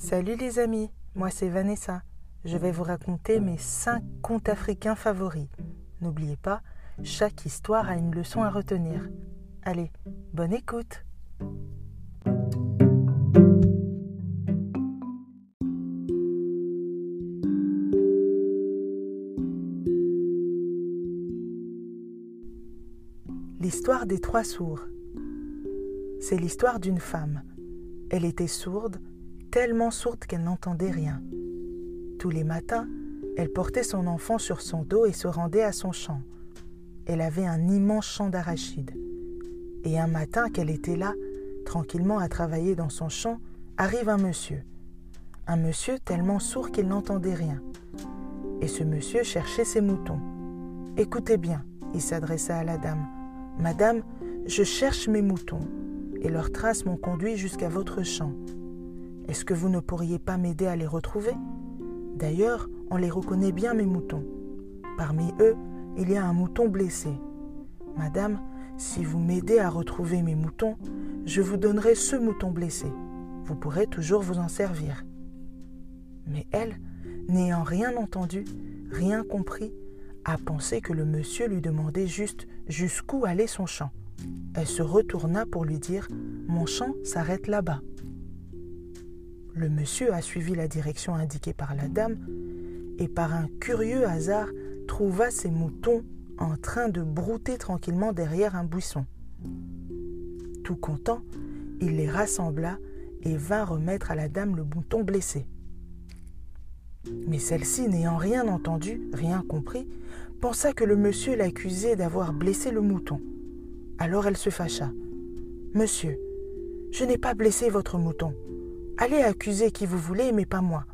Salut les amis, moi c'est Vanessa. Je vais vous raconter mes 5 contes africains favoris. N'oubliez pas, chaque histoire a une leçon à retenir. Allez, bonne écoute L'histoire des trois sourds. C'est l'histoire d'une femme. Elle était sourde, tellement sourde qu'elle n'entendait rien. Tous les matins, elle portait son enfant sur son dos et se rendait à son champ. Elle avait un immense champ d'arachides. Et un matin qu'elle était là, tranquillement à travailler dans son champ, arrive un monsieur. Un monsieur tellement sourd qu'il n'entendait rien. Et ce monsieur cherchait ses moutons. Écoutez bien, il s'adressa à la dame. Madame, je cherche mes moutons, et leurs traces m'ont conduit jusqu'à votre champ. Est-ce que vous ne pourriez pas m'aider à les retrouver? D'ailleurs, on les reconnaît bien, mes moutons. Parmi eux, il y a un mouton blessé. Madame, si vous m'aidez à retrouver mes moutons, je vous donnerai ce mouton blessé. Vous pourrez toujours vous en servir. Mais elle, n'ayant rien entendu, rien compris, a pensé que le monsieur lui demandait juste jusqu'où allait son champ. Elle se retourna pour lui dire Mon champ s'arrête là-bas. Le monsieur a suivi la direction indiquée par la dame et par un curieux hasard trouva ses moutons en train de brouter tranquillement derrière un buisson. Tout content, il les rassembla et vint remettre à la dame le mouton blessé. Mais celle-ci, n'ayant rien entendu, rien compris, pensa que le monsieur l'accusait d'avoir blessé le mouton. Alors elle se fâcha. Monsieur, je n'ai pas blessé votre mouton. Allez accuser qui vous voulez, mais pas moi.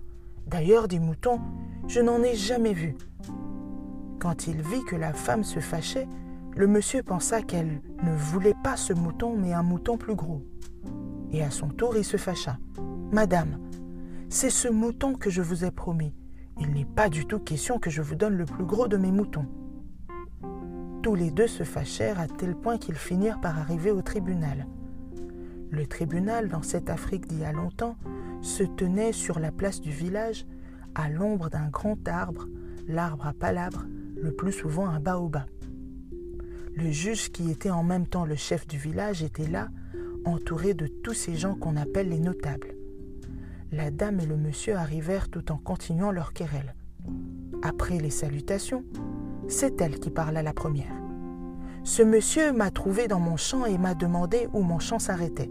D'ailleurs, des moutons, je n'en ai jamais vu. Quand il vit que la femme se fâchait, le monsieur pensa qu'elle ne voulait pas ce mouton, mais un mouton plus gros. Et à son tour, il se fâcha. Madame, c'est ce mouton que je vous ai promis. Il n'est pas du tout question que je vous donne le plus gros de mes moutons. Tous les deux se fâchèrent à tel point qu'ils finirent par arriver au tribunal. Le tribunal, dans cette Afrique d'il y a longtemps, se tenait sur la place du village, à l'ombre d'un grand arbre, l'arbre à palabres, le plus souvent un baobab. Le juge, qui était en même temps le chef du village, était là, entouré de tous ces gens qu'on appelle les notables la dame et le monsieur arrivèrent tout en continuant leur querelle. Après les salutations, c'est elle qui parla la première. Ce monsieur m'a trouvé dans mon champ et m'a demandé où mon champ s'arrêtait.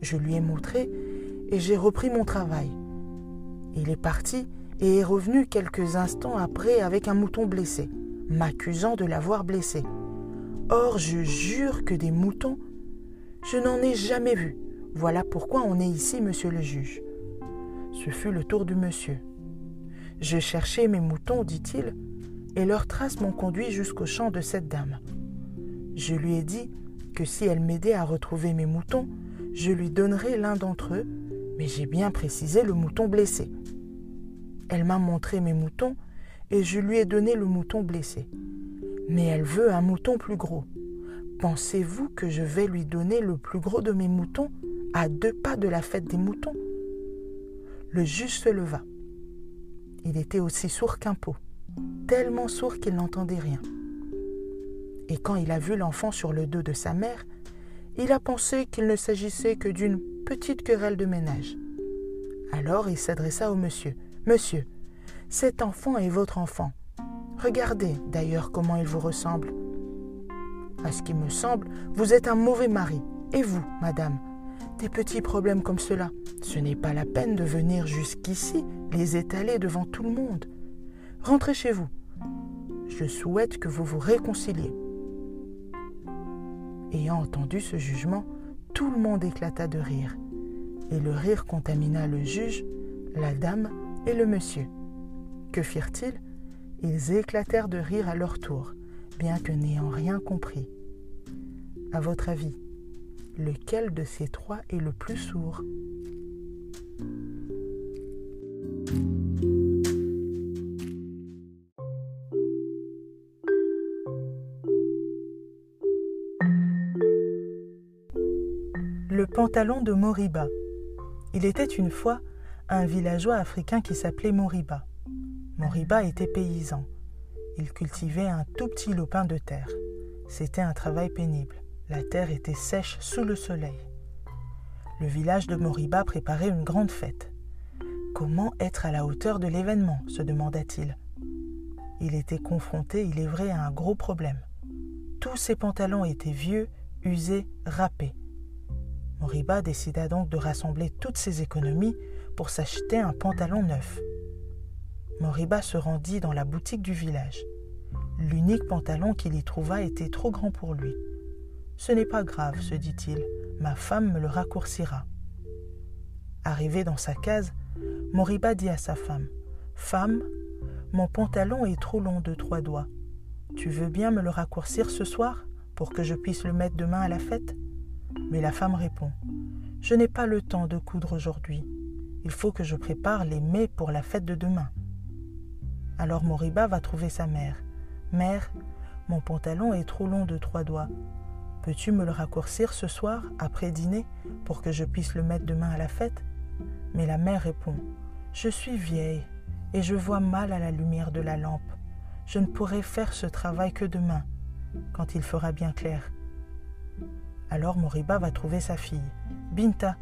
Je lui ai montré et j'ai repris mon travail. Il est parti et est revenu quelques instants après avec un mouton blessé, m'accusant de l'avoir blessé. Or, je jure que des moutons, je n'en ai jamais vu. Voilà pourquoi on est ici, monsieur le juge. Ce fut le tour du monsieur. J'ai cherché mes moutons, dit-il, et leurs traces m'ont conduit jusqu'au champ de cette dame. Je lui ai dit que si elle m'aidait à retrouver mes moutons, je lui donnerais l'un d'entre eux, mais j'ai bien précisé le mouton blessé. Elle m'a montré mes moutons et je lui ai donné le mouton blessé. Mais elle veut un mouton plus gros. Pensez-vous que je vais lui donner le plus gros de mes moutons à deux pas de la fête des moutons? Le juge se leva. Il était aussi sourd qu'un pot, tellement sourd qu'il n'entendait rien. Et quand il a vu l'enfant sur le dos de sa mère, il a pensé qu'il ne s'agissait que d'une petite querelle de ménage. Alors il s'adressa au monsieur. Monsieur, cet enfant est votre enfant. Regardez d'ailleurs comment il vous ressemble. À ce qui me semble, vous êtes un mauvais mari. Et vous, madame, des petits problèmes comme cela. Ce n'est pas la peine de venir jusqu'ici les étaler devant tout le monde. Rentrez chez vous. Je souhaite que vous vous réconciliez. Ayant entendu ce jugement, tout le monde éclata de rire, et le rire contamina le juge, la dame et le monsieur. Que firent-ils? Ils éclatèrent de rire à leur tour, bien que n'ayant rien compris. À votre avis, lequel de ces trois est le plus sourd? Pantalon de Moriba. Il était une fois un villageois africain qui s'appelait Moriba. Moriba était paysan. Il cultivait un tout petit lopin de terre. C'était un travail pénible. La terre était sèche sous le soleil. Le village de Moriba préparait une grande fête. Comment être à la hauteur de l'événement se demanda-t-il. Il était confronté, il est vrai, à un gros problème. Tous ses pantalons étaient vieux, usés, râpés. Moriba décida donc de rassembler toutes ses économies pour s'acheter un pantalon neuf. Moriba se rendit dans la boutique du village. L'unique pantalon qu'il y trouva était trop grand pour lui. Ce n'est pas grave, se dit-il, ma femme me le raccourcira. Arrivé dans sa case, Moriba dit à sa femme Femme, mon pantalon est trop long de trois doigts. Tu veux bien me le raccourcir ce soir pour que je puisse le mettre demain à la fête? Mais la femme répond Je n'ai pas le temps de coudre aujourd'hui. Il faut que je prépare les mets pour la fête de demain. Alors Moriba va trouver sa mère. Mère, mon pantalon est trop long de trois doigts. Peux-tu me le raccourcir ce soir, après dîner, pour que je puisse le mettre demain à la fête? Mais la mère répond Je suis vieille et je vois mal à la lumière de la lampe. Je ne pourrai faire ce travail que demain, quand il fera bien clair. Alors Moriba va trouver sa fille. Binta,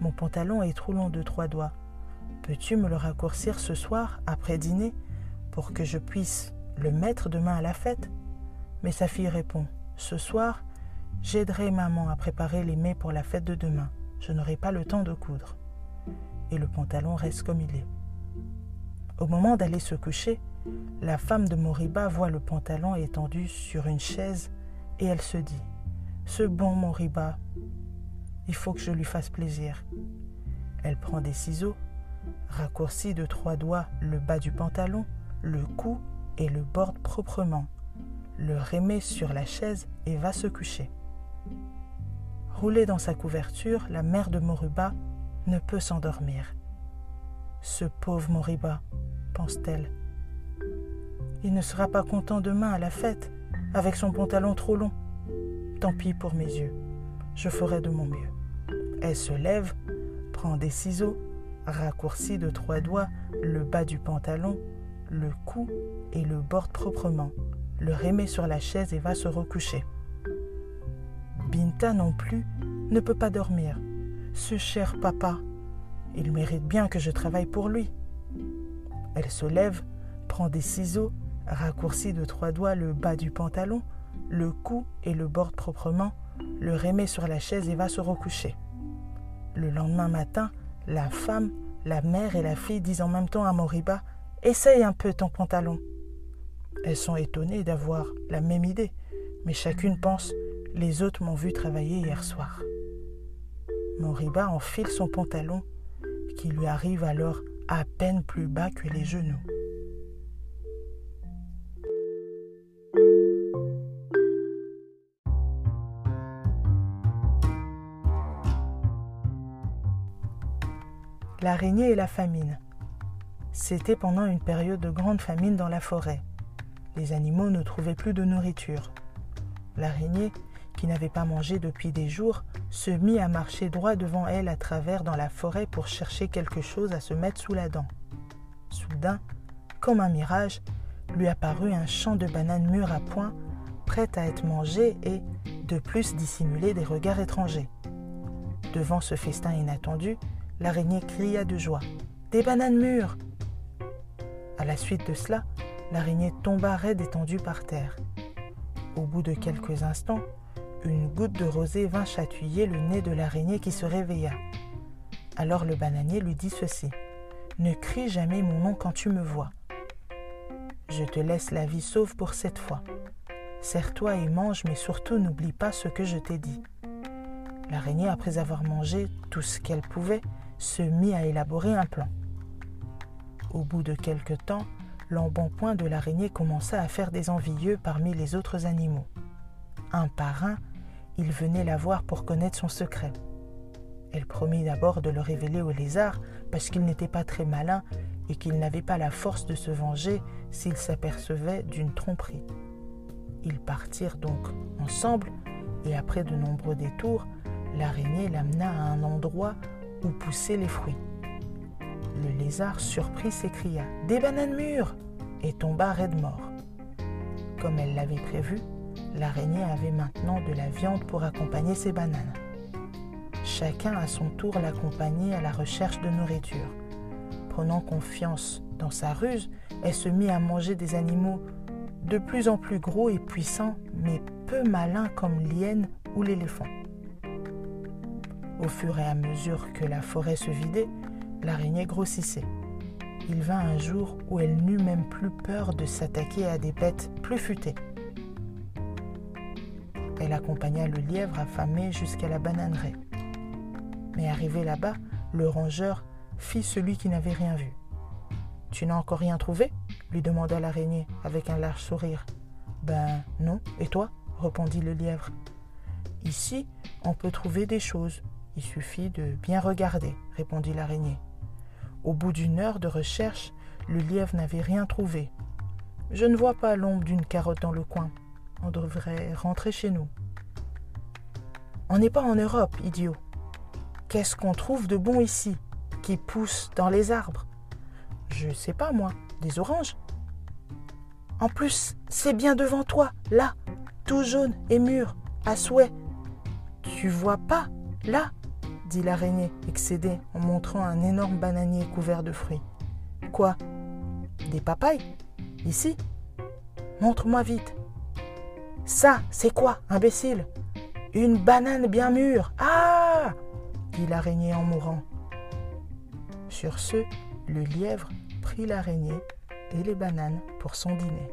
mon pantalon est trop long de trois doigts. Peux-tu me le raccourcir ce soir, après dîner, pour que je puisse le mettre demain à la fête? Mais sa fille répond Ce soir, j'aiderai maman à préparer les mets pour la fête de demain. Je n'aurai pas le temps de coudre. Et le pantalon reste comme il est. Au moment d'aller se coucher, la femme de Moriba voit le pantalon étendu sur une chaise et elle se dit Ce bon Moriba, il faut que je lui fasse plaisir. Elle prend des ciseaux, raccourcit de trois doigts le bas du pantalon, le cou et le borde proprement, le remet sur la chaise et va se coucher. Roulée dans sa couverture, la mère de Moriba ne peut s'endormir. Ce pauvre Moriba, pense-t-elle. Il ne sera pas content demain à la fête, avec son pantalon trop long. Tant pis pour mes yeux, je ferai de mon mieux. Elle se lève, prend des ciseaux, raccourcit de trois doigts le bas du pantalon, le cou et le borde proprement, le remet sur la chaise et va se recoucher. Binta non plus ne peut pas dormir. Ce cher papa, il mérite bien que je travaille pour lui. Elle se lève, prend des ciseaux, raccourcit de trois doigts le bas du pantalon, le cou et le borde proprement, le remet sur la chaise et va se recoucher. Le lendemain matin, la femme, la mère et la fille disent en même temps à Moriba Essaye un peu ton pantalon. Elles sont étonnées d'avoir la même idée, mais chacune pense Les autres m'ont vu travailler hier soir. Moriba enfile son pantalon, qui lui arrive alors à peine plus bas que les genoux. L'araignée et la famine. C'était pendant une période de grande famine dans la forêt. Les animaux ne trouvaient plus de nourriture. L'araignée, qui n'avait pas mangé depuis des jours, se mit à marcher droit devant elle à travers dans la forêt pour chercher quelque chose à se mettre sous la dent. Soudain, comme un mirage, lui apparut un champ de bananes mûres à point, prêtes à être mangées et, de plus, dissimuler des regards étrangers. Devant ce festin inattendu, l'araignée cria de joie. Des bananes mûres À la suite de cela, l'araignée tomba raide étendue par terre. Au bout de quelques instants, une goutte de rosée vint chatouiller le nez de l'araignée qui se réveilla. Alors le bananier lui dit ceci. Ne crie jamais mon nom quand tu me vois. Je te laisse la vie sauve pour cette fois. Serre-toi et mange, mais surtout n'oublie pas ce que je t'ai dit. L'araignée, après avoir mangé tout ce qu'elle pouvait, se mit à élaborer un plan. Au bout de quelque temps, l'embonpoint de l'araignée commença à faire des envieux parmi les autres animaux. Un par un, ils venaient la voir pour connaître son secret. Elle promit d'abord de le révéler au lézard parce qu'il n'était pas très malin et qu'il n'avait pas la force de se venger s'il s'apercevait d'une tromperie. Ils partirent donc ensemble et après de nombreux détours, l'araignée l'amena à un endroit où poussaient les fruits. Le lézard, surpris, s'écria Des bananes mûres et tomba raide mort. Comme elle l'avait prévu, l'araignée avait maintenant de la viande pour accompagner ses bananes. Chacun à son tour l'accompagnait à la recherche de nourriture. Prenant confiance dans sa ruse, elle se mit à manger des animaux de plus en plus gros et puissants, mais peu malins comme l'hyène ou l'éléphant. Au fur et à mesure que la forêt se vidait, l'araignée grossissait. Il vint un jour où elle n'eut même plus peur de s'attaquer à des bêtes plus futées. Elle accompagna le lièvre affamé jusqu'à la bananerie. Mais arrivé là-bas, le rongeur fit celui qui n'avait rien vu. Tu n'as encore rien trouvé? lui demanda l'araignée avec un large sourire. Ben non, et toi? répondit le lièvre. Ici, on peut trouver des choses. Il suffit de bien regarder, répondit l'araignée. Au bout d'une heure de recherche, le lièvre n'avait rien trouvé. Je ne vois pas l'ombre d'une carotte dans le coin. On devrait rentrer chez nous. On n'est pas en Europe, idiot. Qu'est-ce qu'on trouve de bon ici, qui pousse dans les arbres? Je sais pas, moi, des oranges En plus, c'est bien devant toi, là, tout jaune et mûr, à souhait. Tu vois pas, là dit l'araignée, excédée, en montrant un énorme bananier couvert de fruits. Quoi? Des papayes? Ici? Montre-moi vite. Ça, c'est quoi, imbécile? Une banane bien mûre. Ah dit l'araignée en mourant. Sur ce, le lièvre prit l'araignée et les bananes pour son dîner.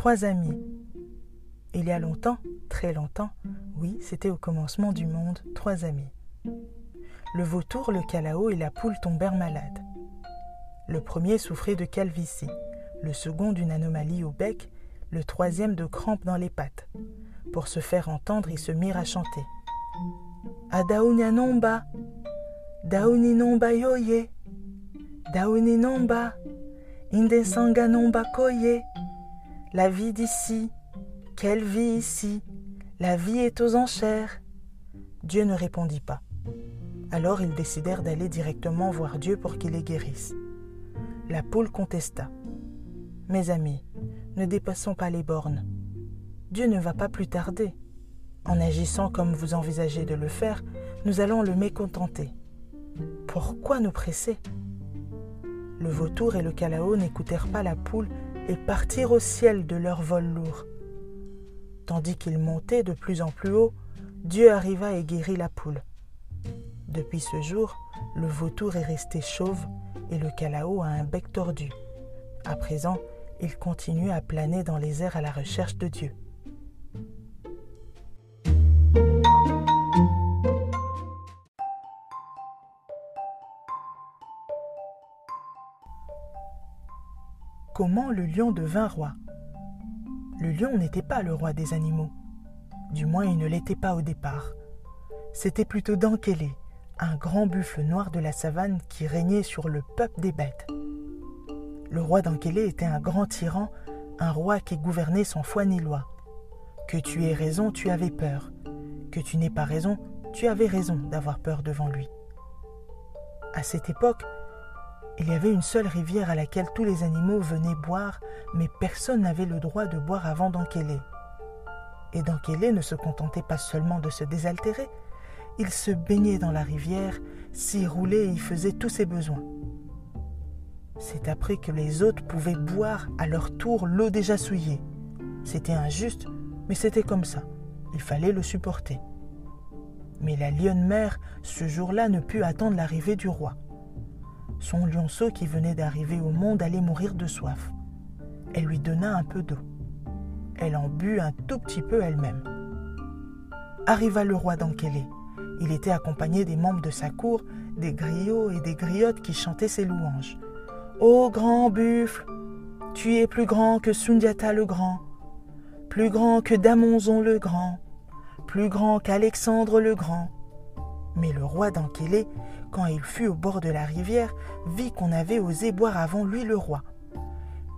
Trois amis. Il y a longtemps, très longtemps, oui, c'était au commencement du monde, trois amis. Le vautour, le calao et la poule tombèrent malades. Le premier souffrait de calvitie, le second d'une anomalie au bec, le troisième de crampes dans les pattes. Pour se faire entendre, ils se mirent à chanter. Adaounia nomba, daouni nomba yoye, daouni nomba, indesanga nomba koye. La vie d'ici, quelle vie ici, la vie est aux enchères. Dieu ne répondit pas. Alors ils décidèrent d'aller directement voir Dieu pour qu'il les guérisse. La poule contesta. Mes amis, ne dépassons pas les bornes. Dieu ne va pas plus tarder. En agissant comme vous envisagez de le faire, nous allons le mécontenter. Pourquoi nous presser? Le vautour et le calao n'écoutèrent pas la poule et partirent au ciel de leur vol lourd. Tandis qu'ils montaient de plus en plus haut, Dieu arriva et guérit la poule. Depuis ce jour, le vautour est resté chauve et le calao a un bec tordu. À présent, il continue à planer dans les airs à la recherche de Dieu. Comment le lion devint roi Le lion n'était pas le roi des animaux. Du moins, il ne l'était pas au départ. C'était plutôt Dankélé, un grand buffle noir de la savane qui régnait sur le peuple des bêtes. Le roi d'Ankélé était un grand tyran, un roi qui gouvernait sans foi ni loi. Que tu aies raison, tu avais peur. Que tu n'aies pas raison, tu avais raison d'avoir peur devant lui. À cette époque, il y avait une seule rivière à laquelle tous les animaux venaient boire, mais personne n'avait le droit de boire avant d'Ankélé. Et d'Ankélé ne se contentait pas seulement de se désaltérer, il se baignait dans la rivière, s'y roulait et y faisait tous ses besoins. C'est après que les autres pouvaient boire à leur tour l'eau déjà souillée. C'était injuste, mais c'était comme ça. Il fallait le supporter. Mais la lionne mère, ce jour-là, ne put attendre l'arrivée du roi. Son lionceau qui venait d'arriver au monde allait mourir de soif. Elle lui donna un peu d'eau. Elle en but un tout petit peu elle-même. Arriva le roi d'Ankélé. Il était accompagné des membres de sa cour, des griots et des griottes qui chantaient ses louanges. Ô grand buffle, tu es plus grand que Sundiata le Grand, plus grand que Damonzon le Grand, plus grand qu'Alexandre le Grand. Mais le roi d'Ankélé, quand il fut au bord de la rivière, vit qu'on avait osé boire avant lui le roi.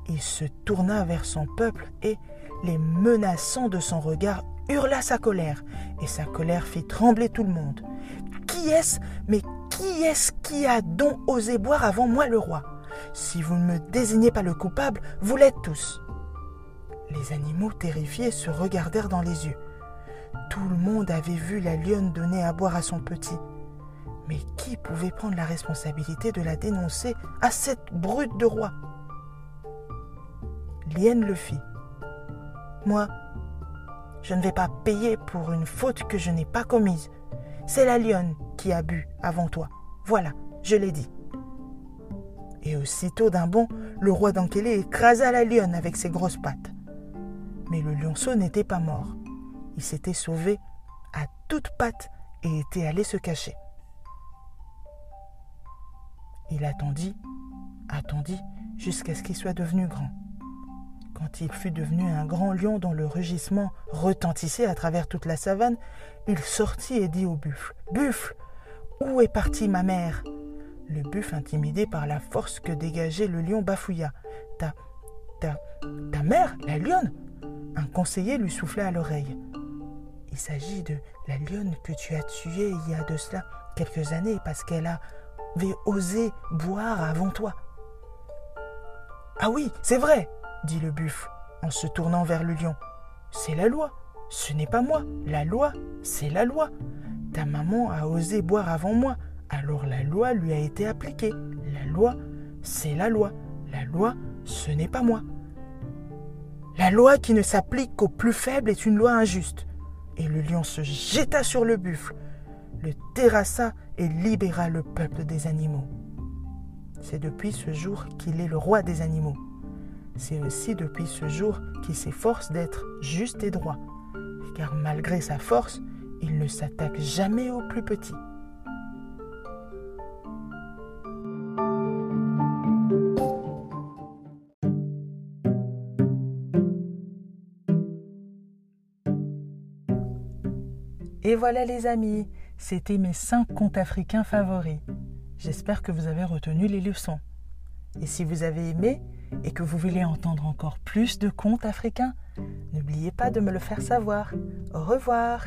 il se tourna vers son peuple et, les menaçant de son regard, hurla sa colère, et sa colère fit trembler tout le monde. Qui est-ce, mais qui est-ce qui a donc osé boire avant moi le roi? Si vous ne me désignez pas le coupable, vous l'êtes tous. Les animaux terrifiés se regardèrent dans les yeux. Tout le monde avait vu la lionne donner à boire à son petit. Mais qui pouvait prendre la responsabilité de la dénoncer à cette brute de roi? Lienne le fit. Moi, je ne vais pas payer pour une faute que je n'ai pas commise. C'est la lionne qui a bu avant toi. Voilà, je l'ai dit. Et aussitôt d'un bond, le roi d'Ankélé écrasa la lionne avec ses grosses pattes. Mais le lionceau n'était pas mort. Il s'était sauvé à toutes pattes et était allé se cacher. Il attendit, attendit, jusqu'à ce qu'il soit devenu grand. Quand il fut devenu un grand lion dont le rugissement retentissait à travers toute la savane, il sortit et dit au buffle Buffle, où est partie ma mère? Le buffle, intimidé par la force que dégageait le lion, bafouilla Ta. ta. ta mère, la lionne? Un conseiller lui souffla à l'oreille Il s'agit de la lionne que tu as tuée il y a de cela quelques années parce qu'elle avait osé boire avant toi. Ah oui, c'est vrai dit le buffle en se tournant vers le lion. C'est la loi. Ce n'est pas moi. La loi, c'est la loi. Ta maman a osé boire avant moi. Alors la loi lui a été appliquée. La loi, c'est la loi. La loi, ce n'est pas moi. La loi qui ne s'applique qu'aux plus faibles est une loi injuste. Et le lion se jeta sur le buffle, le terrassa et libéra le peuple des animaux. C'est depuis ce jour qu'il est le roi des animaux. C'est aussi depuis ce jour qu'il s'efforce d'être juste et droit, car malgré sa force, il ne s'attaque jamais aux plus petits. Et voilà les amis, c'était mes 5 contes africains favoris. J'espère que vous avez retenu les leçons. Et si vous avez aimé, et que vous voulez entendre encore plus de contes africains, n'oubliez pas de me le faire savoir. Au revoir